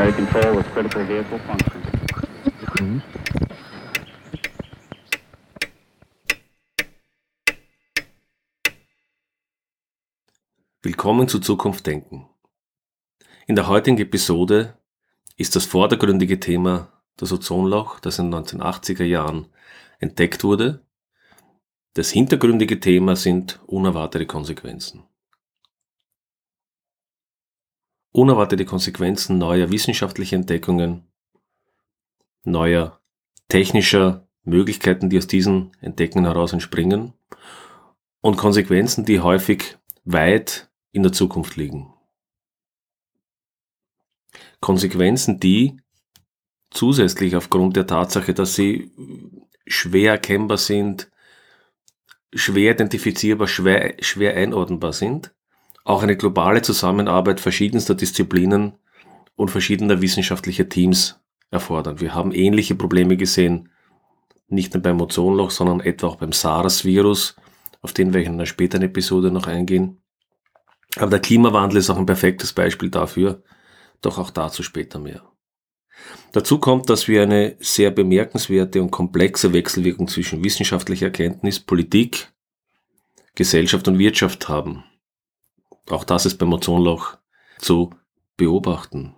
primary control with critical vehicle function. Willkommen zu Zukunft Denken. In der heutigen Episode ist das vordergründige Thema das Ozonloch, das in den 1980er Jahren entdeckt wurde. Das hintergründige Thema sind unerwartete Konsequenzen. Unerwartete Konsequenzen neuer wissenschaftlicher Entdeckungen, neuer technischer Möglichkeiten, die aus diesen Entdeckungen heraus entspringen und Konsequenzen, die häufig weit in der Zukunft liegen. Konsequenzen, die zusätzlich aufgrund der Tatsache, dass sie schwer erkennbar sind, schwer identifizierbar, schwer, schwer einordnbar sind, auch eine globale Zusammenarbeit verschiedenster Disziplinen und verschiedener wissenschaftlicher Teams erfordern. Wir haben ähnliche Probleme gesehen, nicht nur beim Ozonloch, sondern etwa auch beim SARS-Virus, auf den wir in einer späteren Episode noch eingehen. Aber der Klimawandel ist auch ein perfektes Beispiel dafür, doch auch dazu später mehr. Dazu kommt, dass wir eine sehr bemerkenswerte und komplexe Wechselwirkung zwischen wissenschaftlicher Erkenntnis, Politik, Gesellschaft und Wirtschaft haben. Auch das ist beim Ozonloch zu beobachten.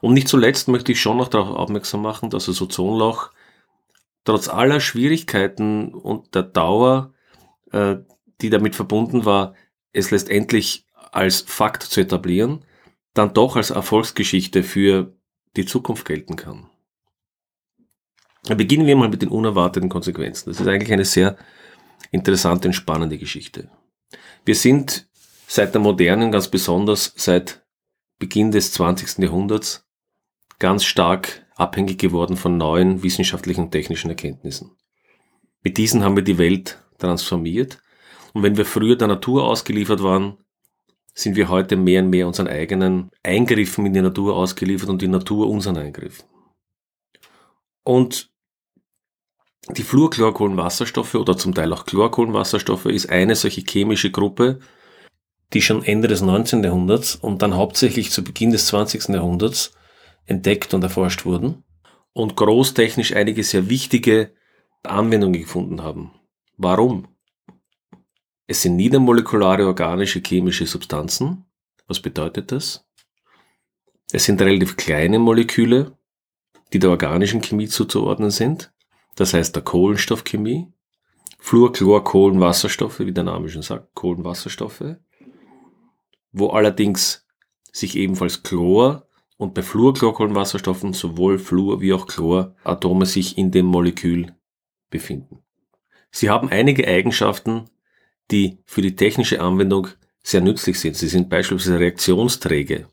Und nicht zuletzt möchte ich schon noch darauf aufmerksam machen, dass das Ozonloch trotz aller Schwierigkeiten und der Dauer, äh, die damit verbunden war, es letztendlich als Fakt zu etablieren, dann doch als Erfolgsgeschichte für die Zukunft gelten kann. Beginnen wir mal mit den unerwarteten Konsequenzen. Das ist eigentlich eine sehr interessante und spannende Geschichte. Wir sind seit der modernen, ganz besonders seit Beginn des 20. Jahrhunderts, ganz stark abhängig geworden von neuen wissenschaftlichen und technischen Erkenntnissen. Mit diesen haben wir die Welt transformiert. Und wenn wir früher der Natur ausgeliefert waren, sind wir heute mehr und mehr unseren eigenen Eingriffen in die Natur ausgeliefert und die Natur unseren Eingriffen. Und die Fluorchlorkohlenwasserstoffe oder zum Teil auch Chlorkohlenwasserstoffe ist eine solche chemische Gruppe, die schon Ende des 19. Jahrhunderts und dann hauptsächlich zu Beginn des 20. Jahrhunderts entdeckt und erforscht wurden und großtechnisch einige sehr wichtige Anwendungen gefunden haben. Warum? Es sind niedermolekulare organische chemische Substanzen. Was bedeutet das? Es sind relativ kleine Moleküle, die der organischen Chemie zuzuordnen sind. Das heißt der Kohlenstoffchemie. Fluor, Chlor, Kohlenwasserstoffe, wie der Name schon sagt, Kohlenwasserstoffe. Wo allerdings sich ebenfalls Chlor und bei Fluorchlorkohlenwasserstoffen sowohl Fluor wie auch Chloratome sich in dem Molekül befinden. Sie haben einige Eigenschaften, die für die technische Anwendung sehr nützlich sind. Sie sind beispielsweise Reaktionsträge.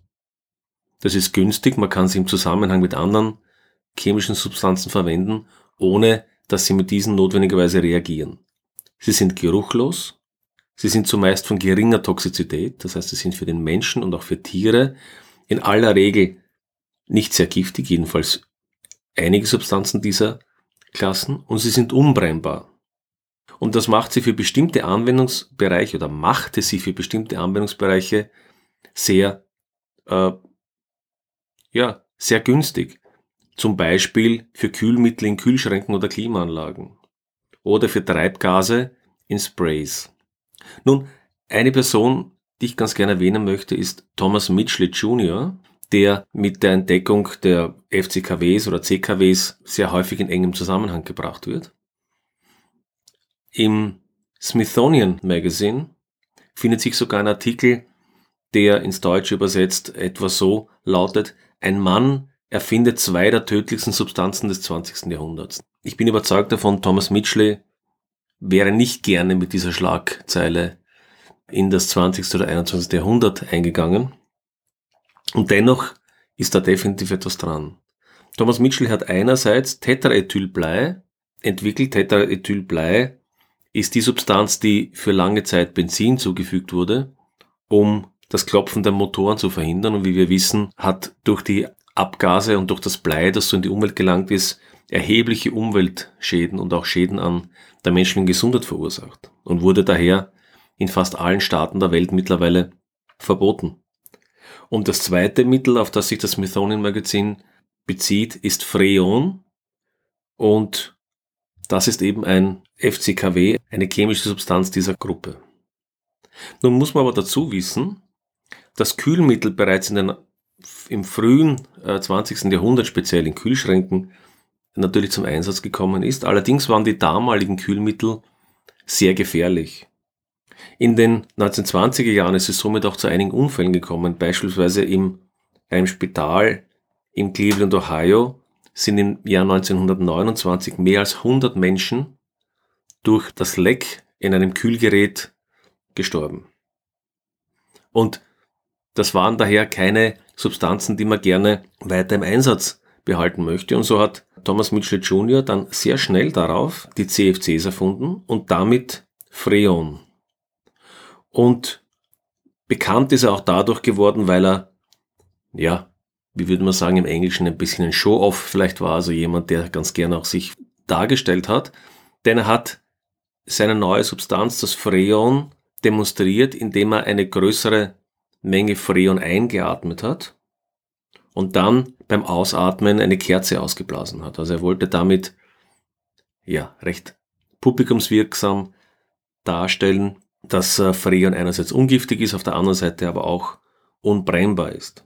Das ist günstig, man kann sie im Zusammenhang mit anderen chemischen Substanzen verwenden, ohne dass sie mit diesen notwendigerweise reagieren. Sie sind geruchlos, sie sind zumeist von geringer Toxizität, das heißt, sie sind für den Menschen und auch für Tiere in aller Regel nicht sehr giftig, jedenfalls einige Substanzen dieser Klassen, und sie sind unbrennbar. Und das macht sie für bestimmte Anwendungsbereiche oder machte sie für bestimmte Anwendungsbereiche sehr, äh, ja, sehr günstig. Zum Beispiel für Kühlmittel in Kühlschränken oder Klimaanlagen. Oder für Treibgase in Sprays. Nun, eine Person, die ich ganz gerne erwähnen möchte, ist Thomas Mitchell Jr., der mit der Entdeckung der FCKWs oder CKWs sehr häufig in engem Zusammenhang gebracht wird. Im Smithsonian Magazine findet sich sogar ein Artikel, der ins Deutsche übersetzt etwa so lautet, ein Mann erfindet zwei der tödlichsten Substanzen des 20. Jahrhunderts. Ich bin überzeugt davon, Thomas Mitchley wäre nicht gerne mit dieser Schlagzeile in das 20. oder 21. Jahrhundert eingegangen. Und dennoch ist da definitiv etwas dran. Thomas Mitchell hat einerseits Tetraethylblei entwickelt. Tetraethylblei ist die Substanz, die für lange Zeit Benzin zugefügt wurde, um das Klopfen der Motoren zu verhindern. Und wie wir wissen, hat durch die Abgase und durch das Blei, das so in die Umwelt gelangt ist, erhebliche Umweltschäden und auch Schäden an der menschlichen Gesundheit verursacht und wurde daher in fast allen Staaten der Welt mittlerweile verboten. Und das zweite Mittel, auf das sich das Smithsonian Magazin bezieht, ist Freon. Und das ist eben ein FCKW, eine chemische Substanz dieser Gruppe. Nun muss man aber dazu wissen, dass Kühlmittel bereits in den, im frühen äh, 20. Jahrhundert, speziell in Kühlschränken, natürlich zum Einsatz gekommen ist. Allerdings waren die damaligen Kühlmittel sehr gefährlich. In den 1920er Jahren ist es somit auch zu einigen Unfällen gekommen. Beispielsweise im, einem Spital in Cleveland, Ohio, sind im Jahr 1929 mehr als 100 Menschen durch das Leck in einem Kühlgerät gestorben. Und das waren daher keine Substanzen, die man gerne weiter im Einsatz behalten möchte. Und so hat Thomas Mitchell Jr. dann sehr schnell darauf die CFCs erfunden und damit Freon. Und bekannt ist er auch dadurch geworden, weil er, ja, wie würde man sagen im Englischen, ein bisschen ein Show-off vielleicht war, also jemand, der ganz gerne auch sich dargestellt hat. Denn er hat seine neue Substanz, das Freon, demonstriert, indem er eine größere Menge Freon eingeatmet hat und dann beim Ausatmen eine Kerze ausgeblasen hat. Also er wollte damit ja recht publikumswirksam darstellen, dass äh, Freon einerseits ungiftig ist, auf der anderen Seite aber auch unbrennbar ist.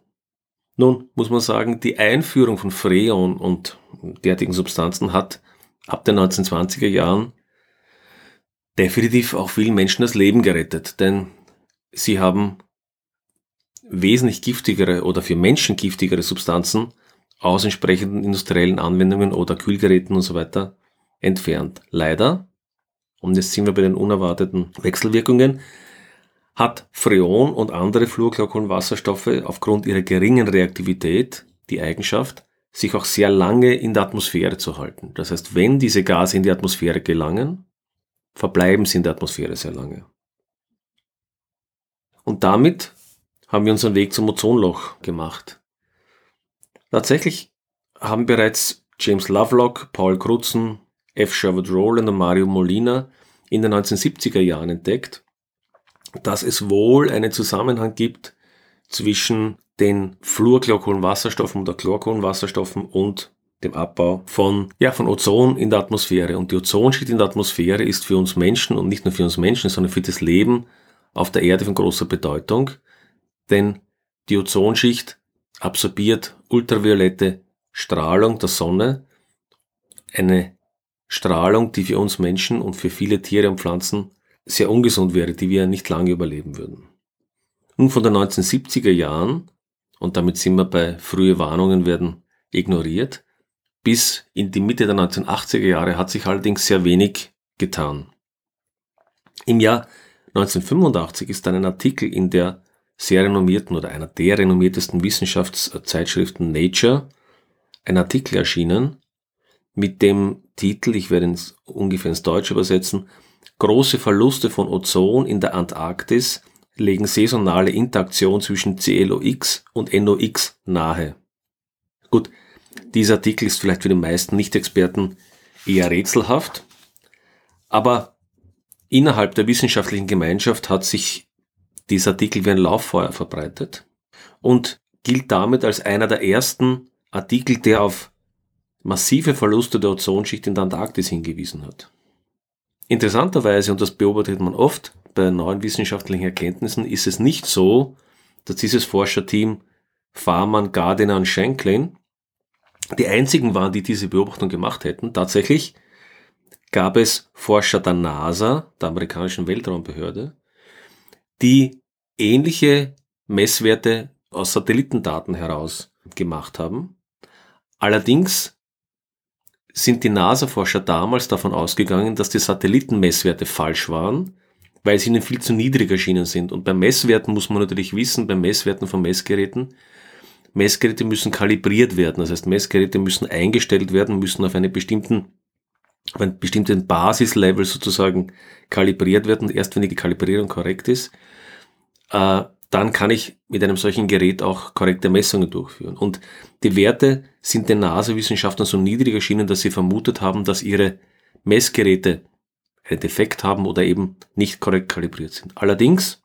Nun muss man sagen, die Einführung von Freon und derartigen Substanzen hat ab den 1920er Jahren definitiv auch vielen Menschen das Leben gerettet, denn sie haben wesentlich giftigere oder für Menschen giftigere Substanzen aus entsprechenden industriellen Anwendungen oder Kühlgeräten und so weiter entfernt. Leider, und jetzt sind wir bei den unerwarteten Wechselwirkungen, hat Freon und andere Fluorchlorkohlenwasserstoffe aufgrund ihrer geringen Reaktivität die Eigenschaft, sich auch sehr lange in der Atmosphäre zu halten. Das heißt, wenn diese Gase in die Atmosphäre gelangen, verbleiben sie in der Atmosphäre sehr lange. Und damit haben wir unseren Weg zum Ozonloch gemacht. Tatsächlich haben bereits James Lovelock, Paul Crutzen, F. Sherwood Rowland und Mario Molina in den 1970er Jahren entdeckt, dass es wohl einen Zusammenhang gibt zwischen den Fluorchlorkohlenwasserstoffen oder Chlorkohlenwasserstoffen und dem Abbau von, ja, von Ozon in der Atmosphäre. Und die Ozonschicht in der Atmosphäre ist für uns Menschen und nicht nur für uns Menschen, sondern für das Leben auf der Erde von großer Bedeutung. Denn die Ozonschicht absorbiert ultraviolette Strahlung der Sonne. Eine Strahlung, die für uns Menschen und für viele Tiere und Pflanzen sehr ungesund wäre, die wir nicht lange überleben würden. Nun von den 1970er Jahren, und damit sind wir bei frühe Warnungen werden ignoriert, bis in die Mitte der 1980er Jahre hat sich allerdings sehr wenig getan. Im Jahr 1985 ist dann ein Artikel in der sehr renommierten oder einer der renommiertesten Wissenschaftszeitschriften Nature ein Artikel erschienen mit dem Titel, ich werde es ungefähr ins Deutsche übersetzen, Große Verluste von Ozon in der Antarktis legen saisonale Interaktion zwischen CLOX und NOx nahe. Gut, dieser Artikel ist vielleicht für die meisten Nicht-Experten eher rätselhaft, aber innerhalb der wissenschaftlichen Gemeinschaft hat sich dieser Artikel wie ein Lauffeuer verbreitet und gilt damit als einer der ersten Artikel, der auf massive Verluste der Ozonschicht in der Antarktis hingewiesen hat. Interessanterweise, und das beobachtet man oft bei neuen wissenschaftlichen Erkenntnissen, ist es nicht so, dass dieses Forscherteam Farman, Gardiner und Shanklin die einzigen waren, die diese Beobachtung gemacht hätten. Tatsächlich gab es Forscher der NASA, der amerikanischen Weltraumbehörde, die ähnliche Messwerte aus Satellitendaten heraus gemacht haben. Allerdings sind die NASA-Forscher damals davon ausgegangen, dass die Satellitenmesswerte falsch waren, weil sie ihnen viel zu niedrig erschienen sind. Und bei Messwerten muss man natürlich wissen, bei Messwerten von Messgeräten, Messgeräte müssen kalibriert werden. Das heißt, Messgeräte müssen eingestellt werden, müssen auf, eine bestimmten, auf einen bestimmten Basislevel sozusagen kalibriert werden. Erst wenn die Kalibrierung korrekt ist, äh, dann kann ich mit einem solchen Gerät auch korrekte Messungen durchführen. Und die Werte sind den NASA-Wissenschaftlern so niedrig erschienen, dass sie vermutet haben, dass ihre Messgeräte einen Defekt haben oder eben nicht korrekt kalibriert sind. Allerdings,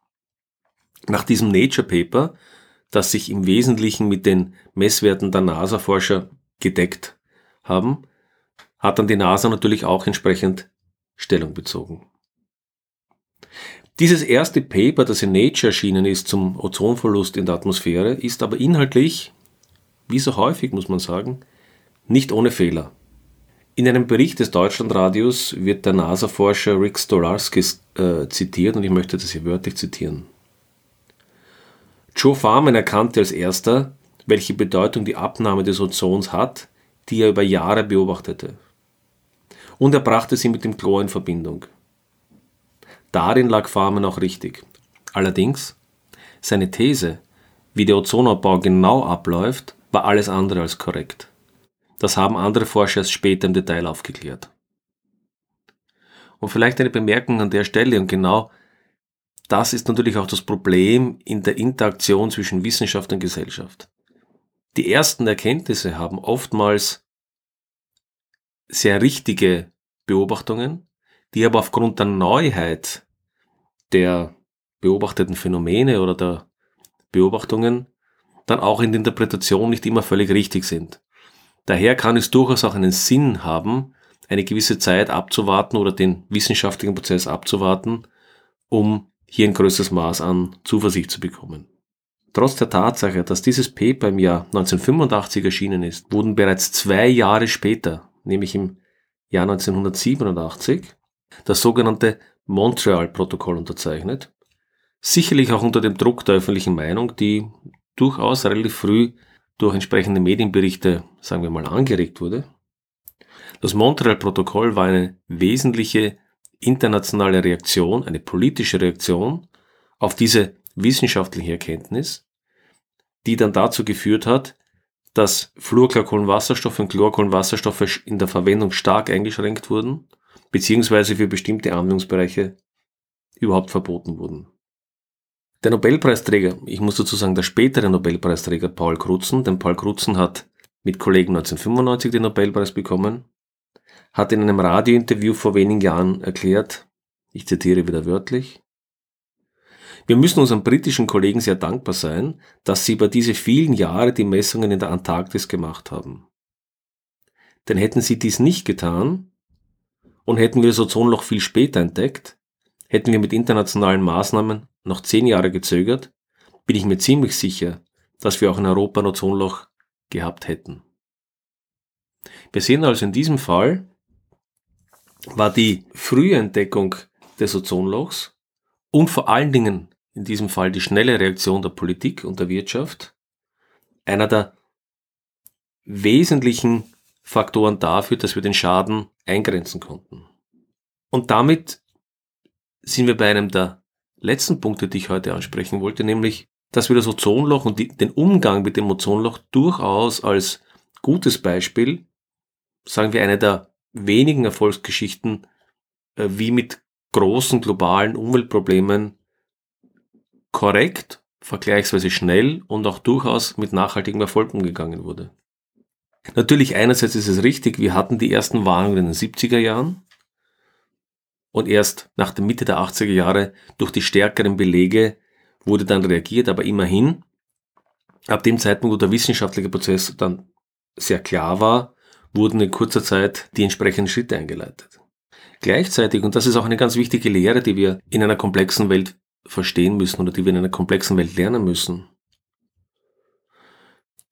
nach diesem Nature Paper das sich im Wesentlichen mit den Messwerten der NASA-Forscher gedeckt haben, hat dann die NASA natürlich auch entsprechend Stellung bezogen. Dieses erste Paper, das in Nature erschienen ist zum Ozonverlust in der Atmosphäre, ist aber inhaltlich, wie so häufig muss man sagen, nicht ohne Fehler. In einem Bericht des Deutschlandradios wird der NASA-Forscher Rick Stolarski äh, zitiert und ich möchte das hier wörtlich zitieren. Joe Farman erkannte als erster, welche Bedeutung die Abnahme des Ozons hat, die er über Jahre beobachtete. Und er brachte sie mit dem Chlor in Verbindung. Darin lag Farman auch richtig. Allerdings, seine These, wie der Ozonabbau genau abläuft, war alles andere als korrekt. Das haben andere Forscher erst später im Detail aufgeklärt. Und vielleicht eine Bemerkung an der Stelle und genau das ist natürlich auch das Problem in der Interaktion zwischen Wissenschaft und Gesellschaft. Die ersten Erkenntnisse haben oftmals sehr richtige Beobachtungen, die aber aufgrund der Neuheit der beobachteten Phänomene oder der Beobachtungen dann auch in der Interpretation nicht immer völlig richtig sind. Daher kann es durchaus auch einen Sinn haben, eine gewisse Zeit abzuwarten oder den wissenschaftlichen Prozess abzuwarten, um hier ein größeres Maß an Zuversicht zu bekommen. Trotz der Tatsache, dass dieses Paper im Jahr 1985 erschienen ist, wurden bereits zwei Jahre später, nämlich im Jahr 1987, das sogenannte Montreal-Protokoll unterzeichnet, sicherlich auch unter dem Druck der öffentlichen Meinung, die durchaus relativ früh durch entsprechende Medienberichte, sagen wir mal, angeregt wurde. Das Montreal-Protokoll war eine wesentliche internationale Reaktion, eine politische Reaktion auf diese wissenschaftliche Erkenntnis, die dann dazu geführt hat, dass Fluorchlorkohlenwasserstoffe und Chlorkohlenwasserstoffe in der Verwendung stark eingeschränkt wurden, beziehungsweise für bestimmte Anwendungsbereiche überhaupt verboten wurden. Der Nobelpreisträger, ich muss dazu sagen, der spätere Nobelpreisträger Paul Crutzen, denn Paul Crutzen hat mit Kollegen 1995 den Nobelpreis bekommen, hat in einem Radiointerview vor wenigen Jahren erklärt, ich zitiere wieder wörtlich, wir müssen unseren britischen Kollegen sehr dankbar sein, dass sie über diese vielen Jahre die Messungen in der Antarktis gemacht haben. Denn hätten sie dies nicht getan und hätten wir das Ozonloch viel später entdeckt, hätten wir mit internationalen Maßnahmen noch zehn Jahre gezögert, bin ich mir ziemlich sicher, dass wir auch in Europa ein Ozonloch gehabt hätten. Wir sehen also in diesem Fall, war die frühe Entdeckung des Ozonlochs und vor allen Dingen in diesem Fall die schnelle Reaktion der Politik und der Wirtschaft einer der wesentlichen Faktoren dafür, dass wir den Schaden eingrenzen konnten. Und damit sind wir bei einem der letzten Punkte, die ich heute ansprechen wollte, nämlich, dass wir das Ozonloch und die, den Umgang mit dem Ozonloch durchaus als gutes Beispiel, sagen wir eine der wenigen Erfolgsgeschichten, äh, wie mit großen globalen Umweltproblemen korrekt, vergleichsweise schnell und auch durchaus mit nachhaltigem Erfolg umgegangen wurde. Natürlich einerseits ist es richtig, wir hatten die ersten Warnungen in den 70er Jahren und erst nach der Mitte der 80er Jahre durch die stärkeren Belege wurde dann reagiert, aber immerhin, ab dem Zeitpunkt, wo der wissenschaftliche Prozess dann sehr klar war, wurden in kurzer Zeit die entsprechenden Schritte eingeleitet. Gleichzeitig, und das ist auch eine ganz wichtige Lehre, die wir in einer komplexen Welt verstehen müssen oder die wir in einer komplexen Welt lernen müssen.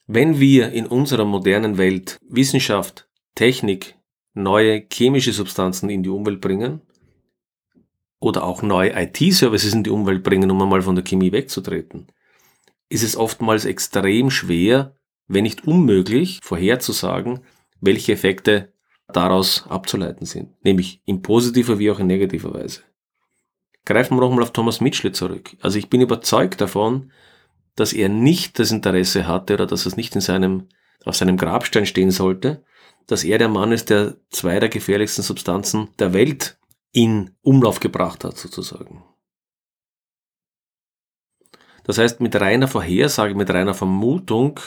Wenn wir in unserer modernen Welt Wissenschaft, Technik, neue chemische Substanzen in die Umwelt bringen oder auch neue IT-Services in die Umwelt bringen, um einmal von der Chemie wegzutreten, ist es oftmals extrem schwer, wenn nicht unmöglich, vorherzusagen, welche Effekte daraus abzuleiten sind, nämlich in positiver wie auch in negativer Weise. Greifen wir nochmal auf Thomas Mitchell zurück. Also ich bin überzeugt davon, dass er nicht das Interesse hatte oder dass es nicht in seinem, auf seinem Grabstein stehen sollte, dass er der Mann ist, der zwei der gefährlichsten Substanzen der Welt in Umlauf gebracht hat, sozusagen. Das heißt, mit reiner Vorhersage, mit reiner Vermutung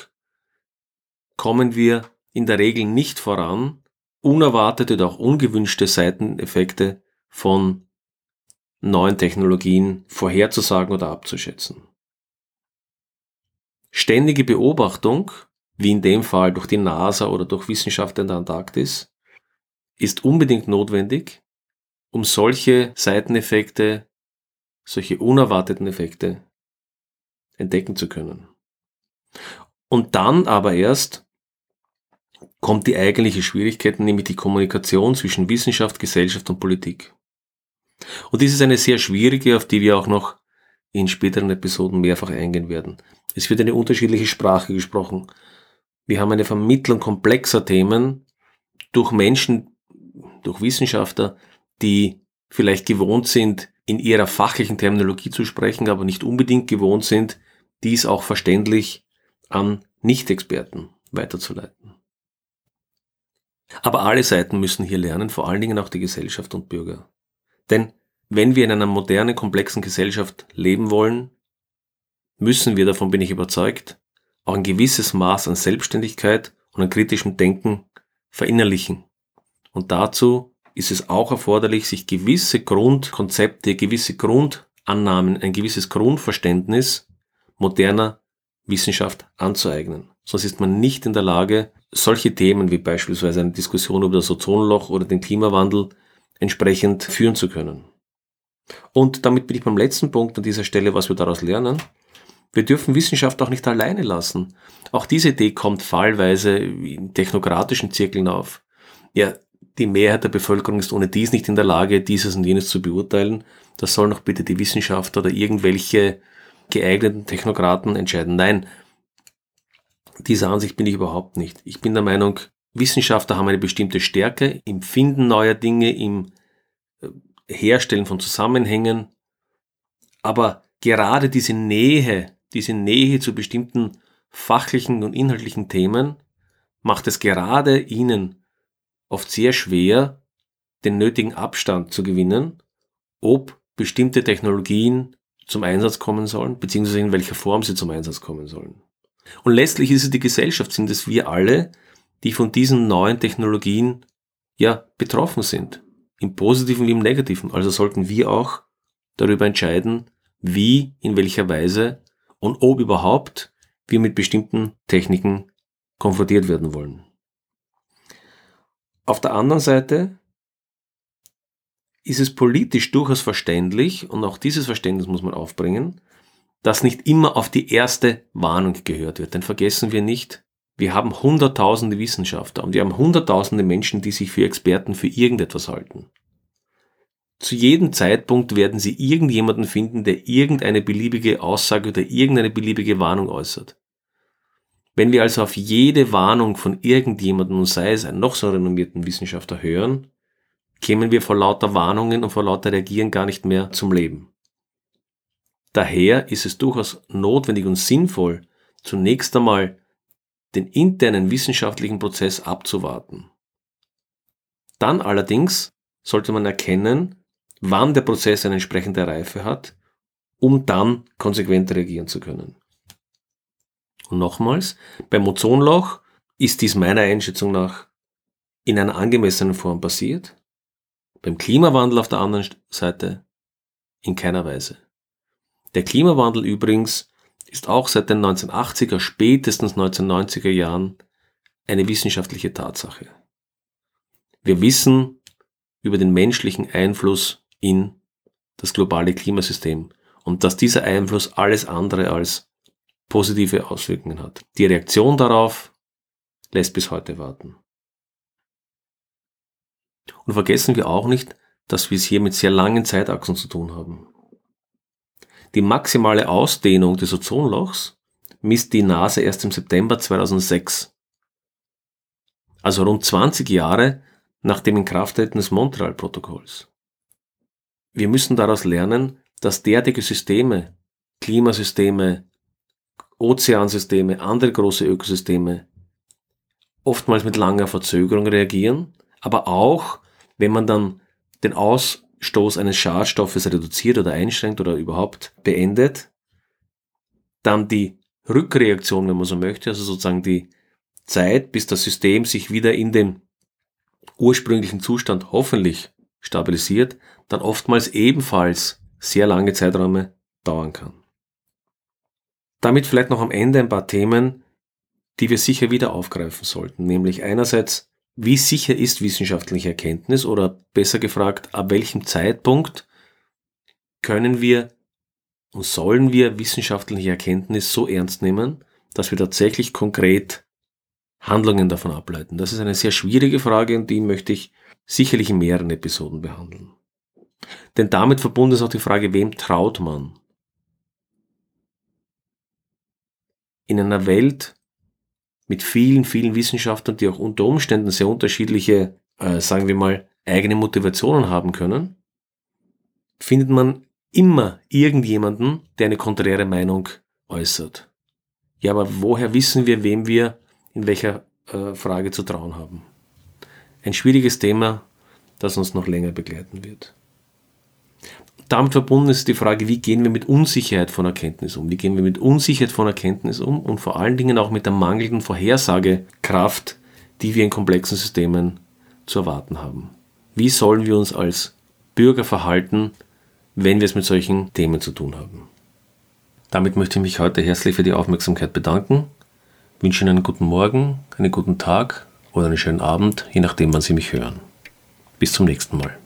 kommen wir in der Regel nicht voran, unerwartete oder auch ungewünschte Seiteneffekte von neuen Technologien vorherzusagen oder abzuschätzen. Ständige Beobachtung, wie in dem Fall durch die NASA oder durch Wissenschaftler in der Antarktis, ist unbedingt notwendig, um solche Seiteneffekte, solche unerwarteten Effekte entdecken zu können. Und dann aber erst kommt die eigentliche Schwierigkeit, nämlich die Kommunikation zwischen Wissenschaft, Gesellschaft und Politik. Und dies ist eine sehr schwierige, auf die wir auch noch in späteren Episoden mehrfach eingehen werden. Es wird eine unterschiedliche Sprache gesprochen. Wir haben eine Vermittlung komplexer Themen durch Menschen, durch Wissenschaftler, die vielleicht gewohnt sind, in ihrer fachlichen Terminologie zu sprechen, aber nicht unbedingt gewohnt sind, dies auch verständlich an Nicht-Experten weiterzuleiten. Aber alle Seiten müssen hier lernen, vor allen Dingen auch die Gesellschaft und Bürger. Denn wenn wir in einer modernen, komplexen Gesellschaft leben wollen, müssen wir, davon bin ich überzeugt, auch ein gewisses Maß an Selbstständigkeit und an kritischem Denken verinnerlichen. Und dazu ist es auch erforderlich, sich gewisse Grundkonzepte, gewisse Grundannahmen, ein gewisses Grundverständnis moderner Wissenschaft anzueignen. Sonst ist man nicht in der Lage, solche Themen wie beispielsweise eine Diskussion über das Ozonloch oder den Klimawandel entsprechend führen zu können. Und damit bin ich beim letzten Punkt an dieser Stelle, was wir daraus lernen. Wir dürfen Wissenschaft auch nicht alleine lassen. Auch diese Idee kommt fallweise in technokratischen Zirkeln auf. Ja, die Mehrheit der Bevölkerung ist ohne dies nicht in der Lage, dieses und jenes zu beurteilen. Das sollen doch bitte die Wissenschaft oder irgendwelche geeigneten Technokraten entscheiden. Nein, dieser Ansicht bin ich überhaupt nicht. Ich bin der Meinung, Wissenschaftler haben eine bestimmte Stärke im Finden neuer Dinge, im Herstellen von Zusammenhängen. Aber gerade diese Nähe, diese Nähe zu bestimmten fachlichen und inhaltlichen Themen macht es gerade ihnen oft sehr schwer, den nötigen Abstand zu gewinnen, ob bestimmte Technologien zum Einsatz kommen sollen, beziehungsweise in welcher Form sie zum Einsatz kommen sollen. Und letztlich ist es die Gesellschaft, sind es wir alle, die von diesen neuen Technologien ja betroffen sind. Im positiven wie im negativen. Also sollten wir auch darüber entscheiden, wie, in welcher Weise und ob überhaupt wir mit bestimmten Techniken konfrontiert werden wollen. Auf der anderen Seite ist es politisch durchaus verständlich, und auch dieses Verständnis muss man aufbringen, dass nicht immer auf die erste Warnung gehört wird. Denn vergessen wir nicht, wir haben hunderttausende Wissenschaftler und wir haben hunderttausende Menschen, die sich für Experten für irgendetwas halten. Zu jedem Zeitpunkt werden Sie irgendjemanden finden, der irgendeine beliebige Aussage oder irgendeine beliebige Warnung äußert. Wenn wir also auf jede Warnung von irgendjemandem, sei es einen noch so renommierten Wissenschaftler, hören, kämen wir vor lauter Warnungen und vor lauter Reagieren gar nicht mehr zum Leben. Daher ist es durchaus notwendig und sinnvoll, zunächst einmal den internen wissenschaftlichen Prozess abzuwarten. Dann allerdings sollte man erkennen, wann der Prozess eine entsprechende Reife hat, um dann konsequent reagieren zu können. Und nochmals, beim Ozonloch ist dies meiner Einschätzung nach in einer angemessenen Form passiert, beim Klimawandel auf der anderen Seite in keiner Weise. Der Klimawandel übrigens ist auch seit den 1980er, spätestens 1990er Jahren eine wissenschaftliche Tatsache. Wir wissen über den menschlichen Einfluss in das globale Klimasystem und dass dieser Einfluss alles andere als positive Auswirkungen hat. Die Reaktion darauf lässt bis heute warten. Und vergessen wir auch nicht, dass wir es hier mit sehr langen Zeitachsen zu tun haben. Die maximale Ausdehnung des Ozonlochs misst die NASA erst im September 2006. Also rund 20 Jahre nach dem Inkrafttreten des Montreal-Protokolls. Wir müssen daraus lernen, dass derartige Systeme, Klimasysteme, Ozeansysteme, andere große Ökosysteme oftmals mit langer Verzögerung reagieren, aber auch, wenn man dann den Aus Stoß eines Schadstoffes reduziert oder einschränkt oder überhaupt beendet, dann die Rückreaktion, wenn man so möchte, also sozusagen die Zeit, bis das System sich wieder in den ursprünglichen Zustand hoffentlich stabilisiert, dann oftmals ebenfalls sehr lange Zeiträume dauern kann. Damit vielleicht noch am Ende ein paar Themen, die wir sicher wieder aufgreifen sollten. Nämlich einerseits, wie sicher ist wissenschaftliche Erkenntnis oder besser gefragt, ab welchem Zeitpunkt können wir und sollen wir wissenschaftliche Erkenntnis so ernst nehmen, dass wir tatsächlich konkret Handlungen davon ableiten? Das ist eine sehr schwierige Frage und die möchte ich sicherlich in mehreren Episoden behandeln. Denn damit verbunden ist auch die Frage, wem traut man? In einer Welt mit vielen, vielen Wissenschaftlern, die auch unter Umständen sehr unterschiedliche, äh, sagen wir mal, eigene Motivationen haben können, findet man immer irgendjemanden, der eine konträre Meinung äußert. Ja, aber woher wissen wir, wem wir in welcher äh, Frage zu trauen haben? Ein schwieriges Thema, das uns noch länger begleiten wird. Damit verbunden ist die Frage, wie gehen wir mit Unsicherheit von Erkenntnis um? Wie gehen wir mit Unsicherheit von Erkenntnis um und vor allen Dingen auch mit der mangelnden Vorhersagekraft, die wir in komplexen Systemen zu erwarten haben? Wie sollen wir uns als Bürger verhalten, wenn wir es mit solchen Themen zu tun haben. Damit möchte ich mich heute herzlich für die Aufmerksamkeit bedanken. Ich wünsche Ihnen einen guten Morgen, einen guten Tag oder einen schönen Abend, je nachdem, wann Sie mich hören. Bis zum nächsten Mal.